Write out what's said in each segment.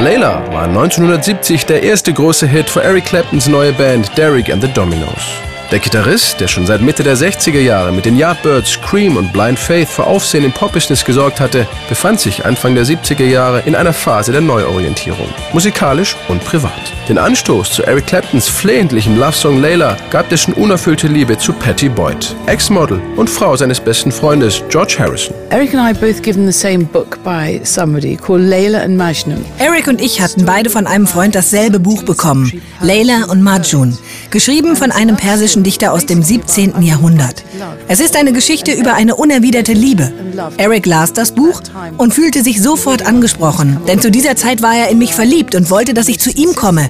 Layla war 1970 der erste große Hit für Eric Claptons neue Band Derek and the Dominos. Der Gitarrist, der schon seit Mitte der 60er Jahre mit den Yardbirds, Cream und Blind Faith für Aufsehen im Pop-Business gesorgt hatte, befand sich Anfang der 70er Jahre in einer Phase der Neuorientierung, musikalisch und privat. Den Anstoß zu Eric Claptons flehentlichem Love-Song Layla gab dessen unerfüllte Liebe zu Patty Boyd, Ex-Model und Frau seines besten Freundes George Harrison. Eric and I both given the same book by somebody called Layla and Majnun. Eric und ich hatten beide von einem Freund dasselbe Buch bekommen, Layla und Majnun, geschrieben von einem persischen persischen Dichter aus dem 17. Jahrhundert. Es ist eine Geschichte über eine unerwiderte Liebe. Eric las das Buch und fühlte sich sofort angesprochen, denn zu dieser Zeit war er in mich verliebt und wollte, dass ich zu ihm komme.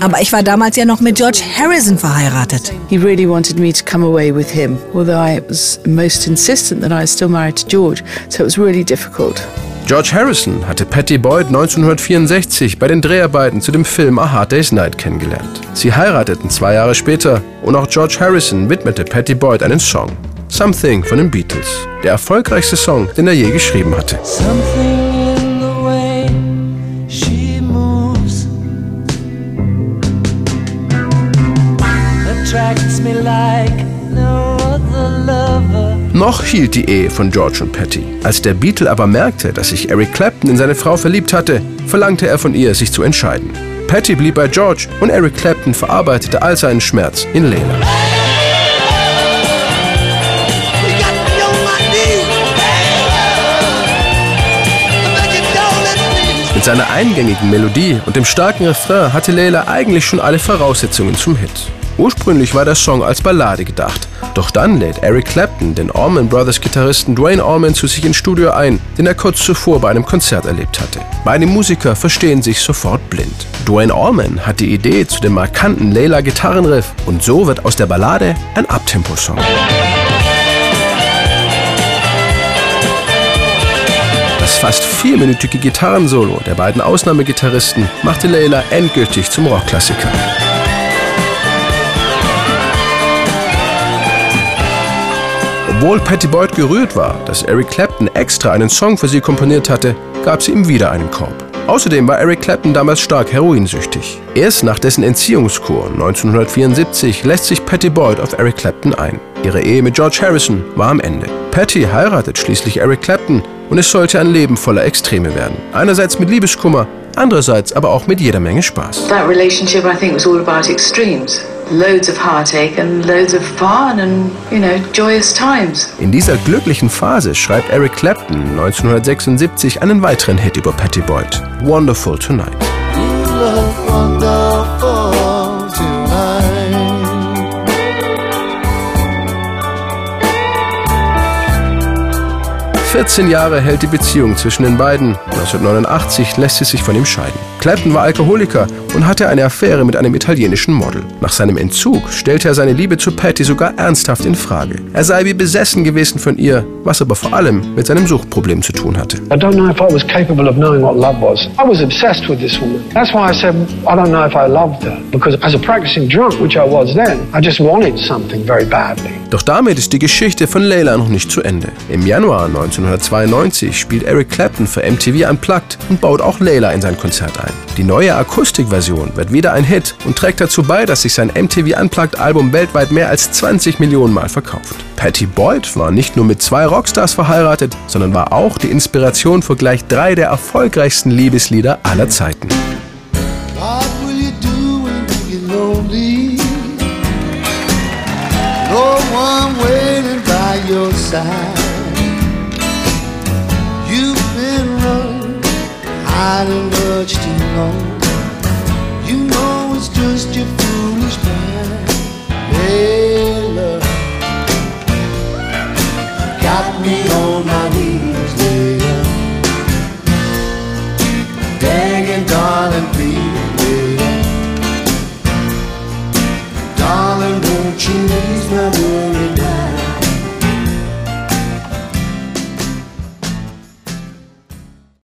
Aber ich war damals ja noch mit George Harrison verheiratet. He really wanted me to come away with him, although I was most insistent that I was still married to George, so it was really difficult. George Harrison hatte Patty Boyd 1964 bei den Dreharbeiten zu dem Film A Hard Day's Night kennengelernt. Sie heirateten zwei Jahre später und auch George Harrison widmete Patty Boyd einen Song. Something von den Beatles. Der erfolgreichste Song, den er je geschrieben hatte. attracts me like no other lover. Noch hielt die Ehe von George und Patty. Als der Beatle aber merkte, dass sich Eric Clapton in seine Frau verliebt hatte, verlangte er von ihr, sich zu entscheiden. Patty blieb bei George und Eric Clapton verarbeitete all seinen Schmerz in Layla. Mit seiner eingängigen Melodie und dem starken Refrain hatte Layla eigentlich schon alle Voraussetzungen zum Hit. Ursprünglich war der Song als Ballade gedacht, doch dann lädt Eric Clapton den Allman Brothers Gitarristen Dwayne Allman zu sich ins Studio ein, den er kurz zuvor bei einem Konzert erlebt hatte. Beide Musiker verstehen sich sofort blind. Dwayne Allman hat die Idee zu dem markanten Layla Gitarrenriff und so wird aus der Ballade ein Abtempo-Song. Das fast vierminütige Gitarrensolo der beiden Ausnahmegitarristen machte Layla endgültig zum Rockklassiker. Obwohl Patty Boyd gerührt war, dass Eric Clapton extra einen Song für sie komponiert hatte, gab sie ihm wieder einen Korb. Außerdem war Eric Clapton damals stark heroinsüchtig. Erst nach dessen Entziehungskur 1974 lässt sich Patty Boyd auf Eric Clapton ein. Ihre Ehe mit George Harrison war am Ende. Patty heiratet schließlich Eric Clapton und es sollte ein Leben voller Extreme werden. Einerseits mit Liebeskummer, andererseits aber auch mit jeder Menge Spaß. That relationship I think was all about extremes loads of heartache and loads of fun and, you know, joyous times. In dieser glücklichen Phase schreibt Eric Clapton 1976 einen weiteren Hit über Patty Boyd, Wonderful Tonight. 14 Jahre hält die Beziehung zwischen den beiden. 1989 lässt sie sich von ihm scheiden. Clapton war Alkoholiker und hatte eine Affäre mit einem italienischen Model. Nach seinem Entzug stellte er seine Liebe zu Patty sogar ernsthaft in Frage. Er sei wie besessen gewesen von ihr, was aber vor allem mit seinem Suchtproblem zu tun hatte. I don't know if I was capable of knowing what love was. I was obsessed with this woman. That's why I said I don't know if I loved her because as a practicing drunk, which I was then, I just wanted something very badly. Doch damit ist die Geschichte von Layla noch nicht zu Ende. Im Januar 19 1992 spielt Eric Clapton für MTV Unplugged und baut auch Layla in sein Konzert ein. Die neue Akustikversion wird wieder ein Hit und trägt dazu bei, dass sich sein MTV Unplugged Album weltweit mehr als 20 Millionen Mal verkauft. Patty Boyd war nicht nur mit zwei Rockstars verheiratet, sondern war auch die Inspiration für gleich drei der erfolgreichsten Liebeslieder aller Zeiten. Side. hiding much too long. You know it's just your foolish plan. Hey, love, got me on my knees, yeah. Begging, darling, please, yeah. Darling, won't you ease my worry now?